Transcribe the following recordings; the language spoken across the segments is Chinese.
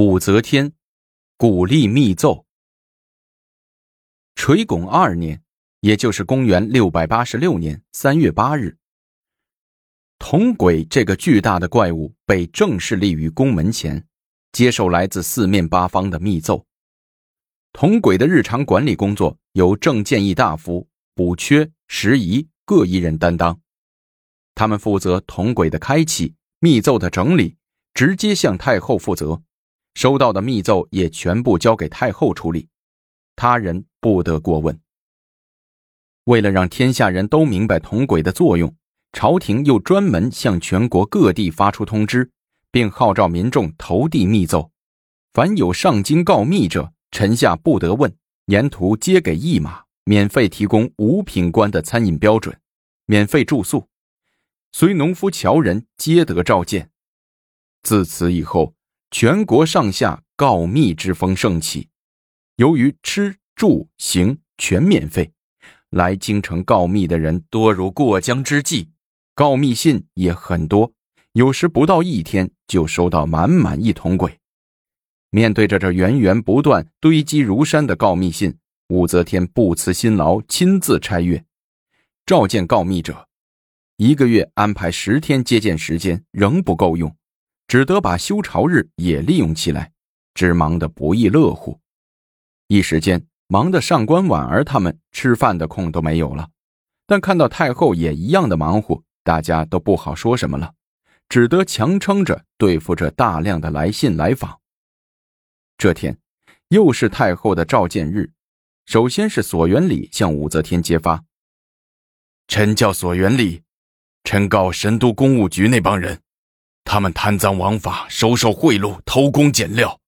武则天鼓励密奏。垂拱二年，也就是公元六百八十六年三月八日，铜轨这个巨大的怪物被正式立于宫门前，接受来自四面八方的密奏。铜轨的日常管理工作由正建议大夫、补缺、拾遗各一人担当，他们负责铜轨的开启、密奏的整理，直接向太后负责。收到的密奏也全部交给太后处理，他人不得过问。为了让天下人都明白铜轨的作用，朝廷又专门向全国各地发出通知，并号召民众投递密奏。凡有上京告密者，臣下不得问，沿途皆给一马，免费提供五品官的餐饮标准，免费住宿，随农夫侨人皆得召见。自此以后。全国上下告密之风盛起，由于吃住行全免费，来京城告密的人多如过江之鲫，告密信也很多，有时不到一天就收到满满一桶鬼。面对着这源源不断、堆积如山的告密信，武则天不辞辛劳，亲自拆阅，召见告密者，一个月安排十天接见时间，仍不够用。只得把休朝日也利用起来，只忙得不亦乐乎。一时间，忙得上官婉儿他们吃饭的空都没有了。但看到太后也一样的忙活，大家都不好说什么了，只得强撑着对付这大量的来信来访。这天，又是太后的召见日，首先是索元礼向武则天揭发：“臣叫索元礼，臣告神都公务局那帮人。”他们贪赃枉法，收受贿赂，偷工减料。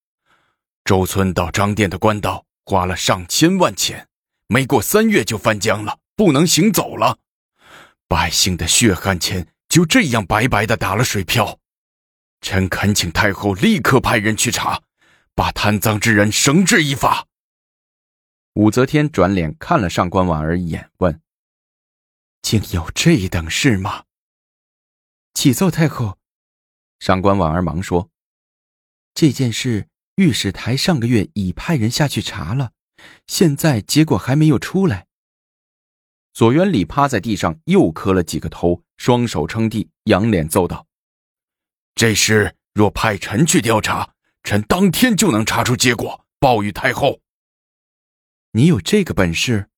周村到张店的官道花了上千万钱，没过三月就翻江了，不能行走了。百姓的血汗钱就这样白白的打了水漂。臣恳请太后立刻派人去查，把贪赃之人绳之以法。武则天转脸看了上官婉儿一眼，问：“竟有这等事吗？”启奏太后。上官婉儿忙说：“这件事，御史台上个月已派人下去查了，现在结果还没有出来。”左元礼趴在地上又磕了几个头，双手撑地，仰脸奏道：“这事若派臣去调查，臣当天就能查出结果，报与太后。”你有这个本事？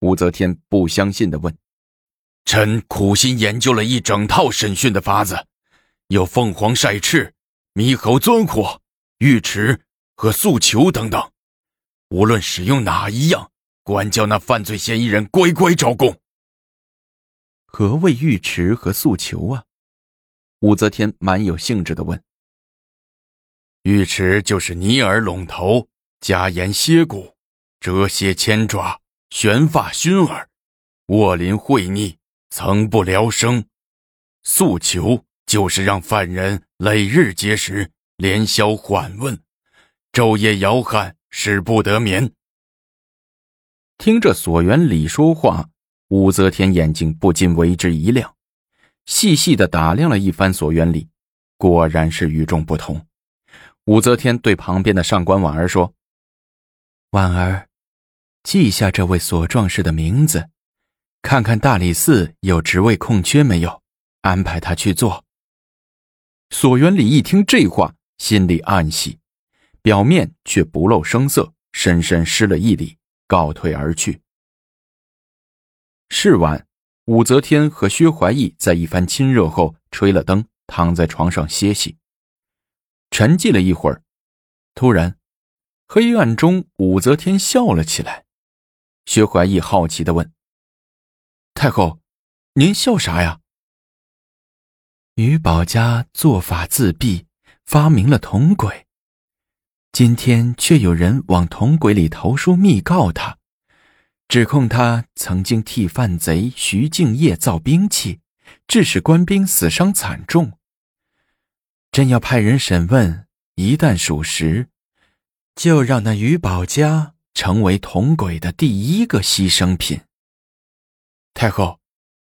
武则天不相信的问：“臣苦心研究了一整套审讯的法子。”有凤凰晒翅、猕猴钻火、玉池和诉求等等，无论使用哪一样，管教那犯罪嫌疑人乖乖招供。何谓玉池和诉求啊？武则天蛮有兴致的问。玉池就是泥耳拢头、加盐蝎骨、折蝎千爪、悬发熏耳、卧林会逆、层不聊生。诉求。就是让犯人累日节食，连宵缓问，昼夜摇撼，使不得眠。听着索元礼说话，武则天眼睛不禁为之一亮，细细的打量了一番索元礼，果然是与众不同。武则天对旁边的上官婉儿说：“婉儿，记下这位索壮士的名字，看看大理寺有职位空缺没有，安排他去做。”索元礼一听这话，心里暗喜，表面却不露声色，深深施了一礼，告退而去。是晚，武则天和薛怀义在一番亲热后，吹了灯，躺在床上歇息。沉寂了一会儿，突然，黑暗中武则天笑了起来。薛怀义好奇的问：“太后，您笑啥呀？”于宝家做法自闭，发明了铜轨。今天却有人往铜轨里投书密告他，指控他曾经替犯贼徐敬业造兵器，致使官兵死伤惨重。朕要派人审问，一旦属实，就让那于宝家成为铜轨的第一个牺牲品。太后，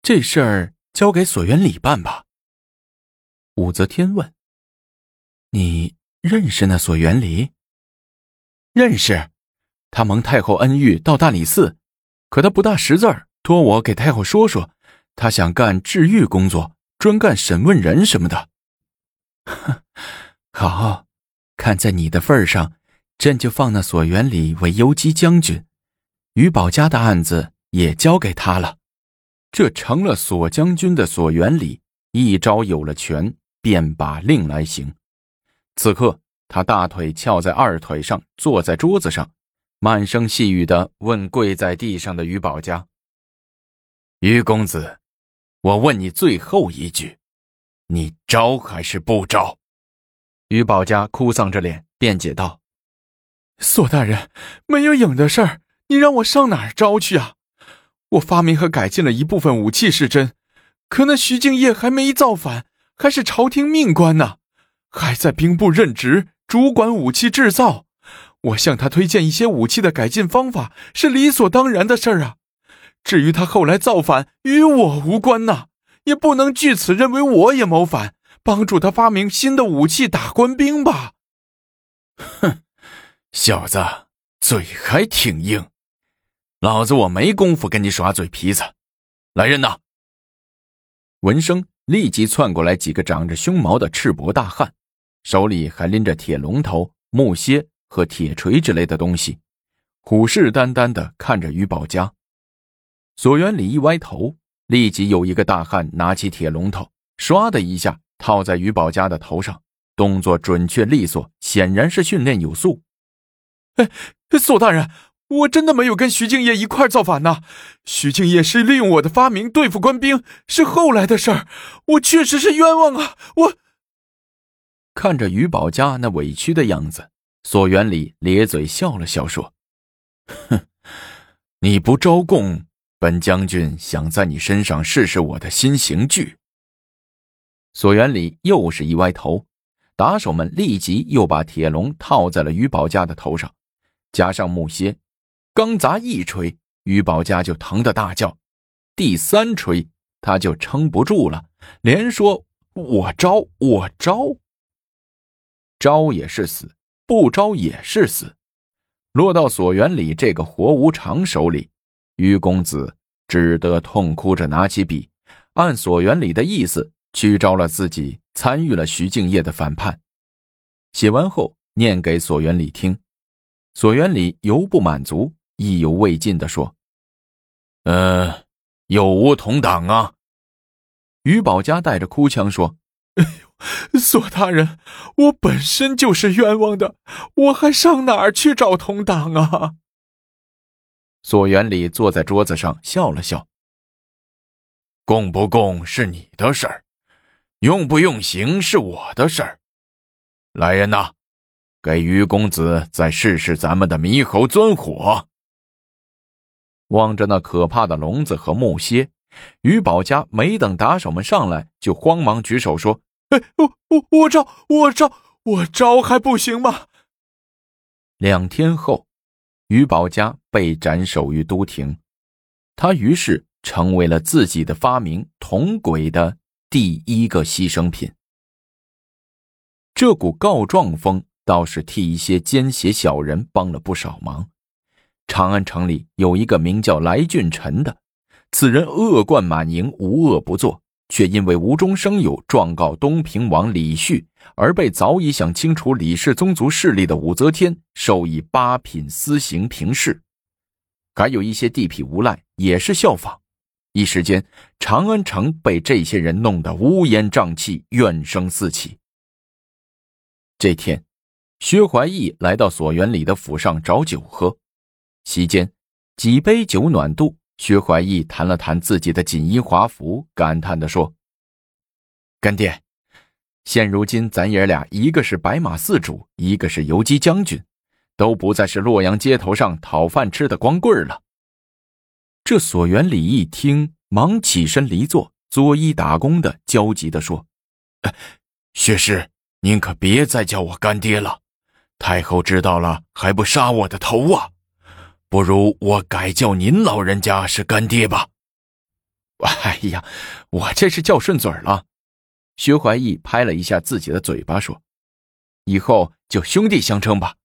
这事儿交给索元礼办吧。武则天问：“你认识那索元礼？认识，他蒙太后恩遇到大理寺，可他不大识字儿，托我给太后说说，他想干治愈工作，专干审问人什么的。好，看在你的份上，朕就放那索元礼为游击将军，于宝家的案子也交给他了。这成了索将军的索元礼，一朝有了权，便把令来行。此刻，他大腿翘在二腿上，坐在桌子上，慢声细语的问跪在地上的于宝家：“于公子，我问你最后一句，你招还是不招？”于宝家哭丧着脸辩解道：“索大人，没有影的事儿，你让我上哪儿招去啊？”我发明和改进了一部分武器是真，可那徐敬业还没造反，还是朝廷命官呢，还在兵部任职，主管武器制造。我向他推荐一些武器的改进方法，是理所当然的事儿啊。至于他后来造反，与我无关呐，也不能据此认为我也谋反，帮助他发明新的武器打官兵吧。哼，小子，嘴还挺硬。老子我没工夫跟你耍嘴皮子，来人呐！闻声立即窜过来几个长着胸毛的赤膊大汉，手里还拎着铁龙头、木楔和铁锤之类的东西，虎视眈眈的看着于宝家。索元礼一歪头，立即有一个大汉拿起铁龙头，唰的一下套在于宝家的头上，动作准确利索，显然是训练有素。哎，索大人。我真的没有跟徐敬业一块造反呐！徐敬业是利用我的发明对付官兵，是后来的事儿。我确实是冤枉啊！我看着于宝家那委屈的样子，索元礼咧嘴笑了笑，说：“哼，你不招供，本将军想在你身上试试我的新刑具。”索元礼又是一歪头，打手们立即又把铁笼套在了于宝家的头上，加上木楔。刚砸一锤，于宝家就疼得大叫；第三锤，他就撑不住了，连说：“我招，我招。”招也是死，不招也是死。落到索元礼这个活无常手里，于公子只得痛哭着拿起笔，按索元礼的意思去招了自己参与了徐敬业的反叛。写完后，念给索元礼听，索元礼犹不满足。意犹未尽的说：“呃，有无同党啊？”于宝家带着哭腔说：“哎呦，索大人，我本身就是冤枉的，我还上哪儿去找同党啊？”索元礼坐在桌子上笑了笑：“供不供是你的事儿，用不用刑是我的事儿。来人呐，给于公子再试试咱们的猕猴钻火。”望着那可怕的笼子和木楔，于宝家没等打手们上来，就慌忙举手说：“哎，我我我招，我招，我招还不行吗？”两天后，于宝家被斩首于都亭，他于是成为了自己的发明铜轨的第一个牺牲品。这股告状风倒是替一些奸邪小人帮了不少忙。长安城里有一个名叫来俊臣的，此人恶贯满盈，无恶不作，却因为无中生有状告东平王李旭，而被早已想清除李氏宗族势力的武则天授以八品私刑平事。还有一些地痞无赖也是效仿，一时间长安城被这些人弄得乌烟瘴气，怨声四起。这天，薛怀义来到索元礼的府上找酒喝。席间，几杯酒暖肚，薛怀义谈了谈自己的锦衣华服，感叹地说：“干爹，现如今咱爷俩，一个是白马寺主，一个是游击将军，都不再是洛阳街头上讨饭吃的光棍了。”这索元礼一听，忙起身离座，作揖打工的，焦急地说：“薛师，您可别再叫我干爹了，太后知道了还不杀我的头啊！”不如我改叫您老人家是干爹吧。哎呀，我这是叫顺嘴了。薛怀义拍了一下自己的嘴巴，说：“以后就兄弟相称吧。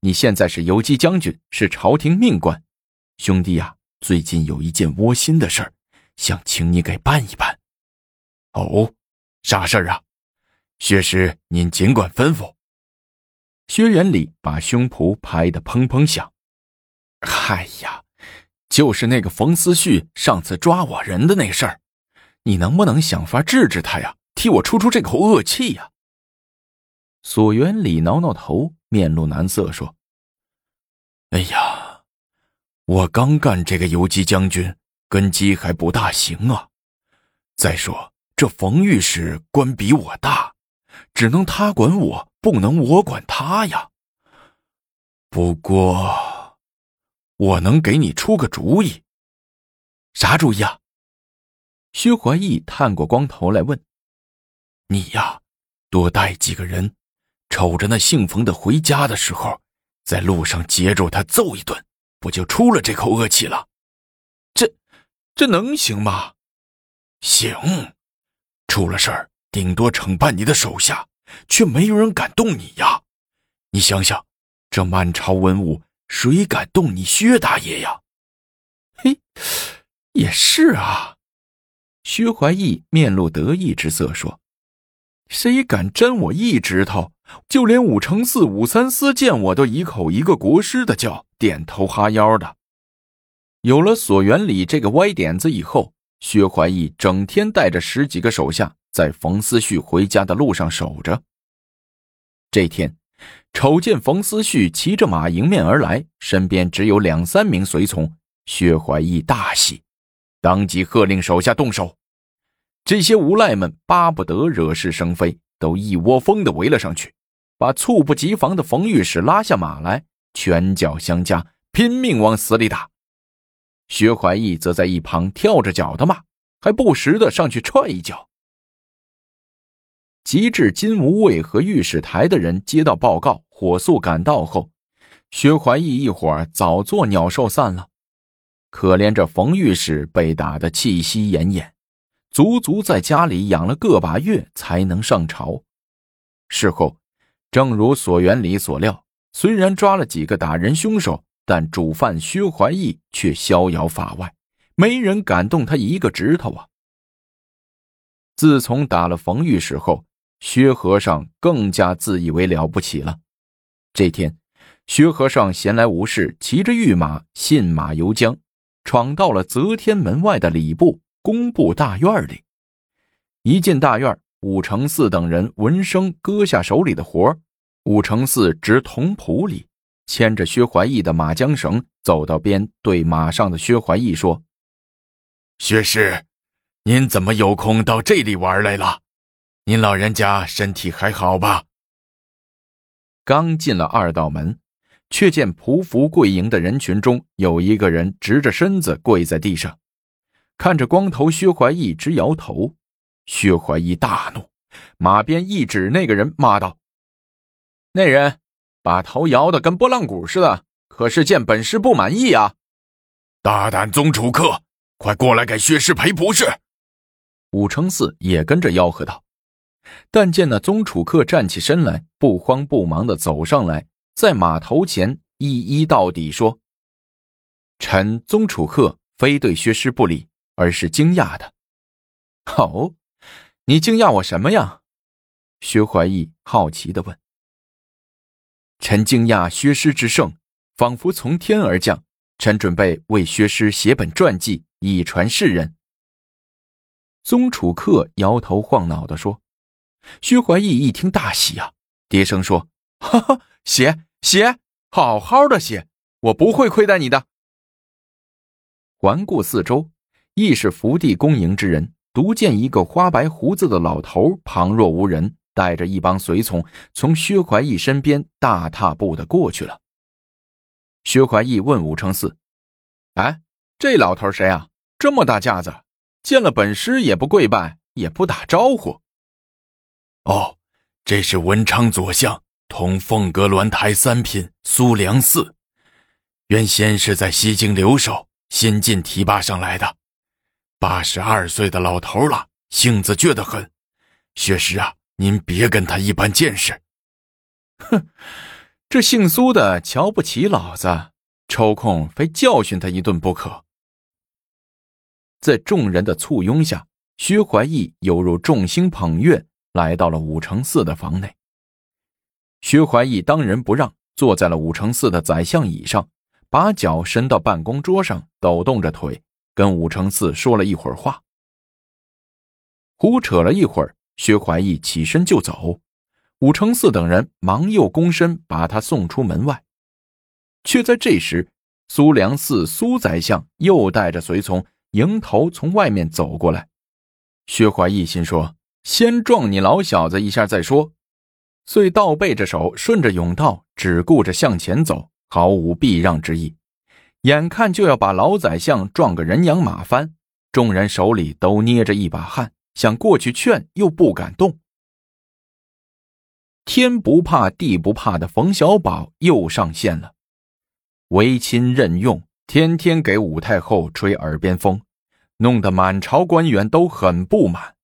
你现在是游击将军，是朝廷命官。兄弟呀，最近有一件窝心的事儿，想请你给办一办。哦，啥事儿啊？薛师，您尽管吩咐。薛元礼把胸脯拍得砰砰响。哎呀，就是那个冯思旭上次抓我人的那事儿，你能不能想法治治他呀？替我出出这口恶气呀！索元礼挠挠头，面露难色说：“哎呀，我刚干这个游击将军，根基还不大行啊。再说这冯御史官比我大，只能他管我，不能我管他呀。不过，我能给你出个主意。啥主意啊？”薛怀义探过光头来问。你呀，多带几个人，瞅着那姓冯的回家的时候，在路上截住他揍一顿，不就出了这口恶气了？这，这能行吗？行，出了事儿，顶多惩办你的手下，却没有人敢动你呀。你想想，这满朝文武，谁敢动你薛大爷呀？嘿，也是啊。薛怀义面露得意之色说。谁敢沾我一指头？就连武承嗣、武三思见我都一口一个国师的叫，点头哈腰的。有了索元礼这个歪点子以后，薛怀义整天带着十几个手下在冯思绪回家的路上守着。这天，瞅见冯思绪骑着马迎面而来，身边只有两三名随从，薛怀义大喜，当即喝令手下动手。这些无赖们巴不得惹是生非，都一窝蜂的围了上去，把猝不及防的冯御史拉下马来，拳脚相加，拼命往死里打。薛怀义则在一旁跳着脚的骂，还不时的上去踹一脚。及至金吾卫和御史台的人接到报告，火速赶到后，薛怀义一伙儿早做鸟兽散了。可怜这冯御史被打得气息奄奄。足足在家里养了个把月才能上朝。事后，正如索元礼所料，虽然抓了几个打人凶手，但主犯薛怀义却逍遥法外，没人敢动他一个指头啊！自从打了冯御史后，薛和尚更加自以为了不起了。这天，薛和尚闲来无事，骑着御马信马由缰，闯到了则天门外的礼部。工部大院里，一进大院，武承嗣等人闻声割下手里的活武承嗣直铜仆里，牵着薛怀义的马缰绳，走到边，对马上的薛怀义说：“薛师，您怎么有空到这里玩来了？您老人家身体还好吧？”刚进了二道门，却见匍匐跪迎的人群中有一个人直着身子跪在地上。看着光头薛怀义直摇头，薛怀义大怒，马鞭一指那个人，骂道：“那人把头摇得跟拨浪鼓似的，可是见本师不满意啊！大胆宗主客，快过来给薛师赔不是！”武承嗣也跟着吆喝道，但见那宗楚客站起身来，不慌不忙的走上来，在马头前一一到底说：“臣宗楚客非对薛师不礼。”而是惊讶的，哦，你惊讶我什么呀？薛怀义好奇的问。臣惊讶薛师之胜，仿佛从天而降。臣准备为薛师写本传记，以传世人。宗楚客摇头晃脑的说。薛怀义一听大喜啊，低声说：“哈哈，写写，好好的写，我不会亏待你的。”环顾四周。亦是福地恭迎之人，独见一个花白胡子的老头旁若无人，带着一帮随从从薛怀义身边大踏步的过去了。薛怀义问武承嗣：“哎，这老头谁啊？这么大架子，见了本师也不跪拜，也不打招呼。”“哦，这是文昌左相，同凤阁鸾台三品苏良嗣，原先是在西京留守，新晋提拔上来的。”八十二岁的老头了，性子倔得很。薛师啊，您别跟他一般见识。哼，这姓苏的瞧不起老子，抽空非教训他一顿不可。在众人的簇拥下，薛怀义犹如众星捧月，来到了武承嗣的房内。薛怀义当仁不让，坐在了武承嗣的宰相椅上，把脚伸到办公桌上，抖动着腿，跟武承嗣说了一会儿话。胡扯了一会儿，薛怀义起身就走，武承嗣等人忙又躬身把他送出门外。却在这时，苏良嗣苏宰相又带着随从迎头从外面走过来。薛怀义心说：“先撞你老小子一下再说。”遂倒背着手，顺着甬道，只顾着向前走，毫无避让之意。眼看就要把老宰相撞个人仰马翻，众人手里都捏着一把汗。想过去劝，又不敢动。天不怕地不怕的冯小宝又上线了，为亲任用，天天给武太后吹耳边风，弄得满朝官员都很不满。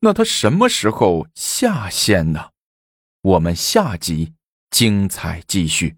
那他什么时候下线呢？我们下集精彩继续。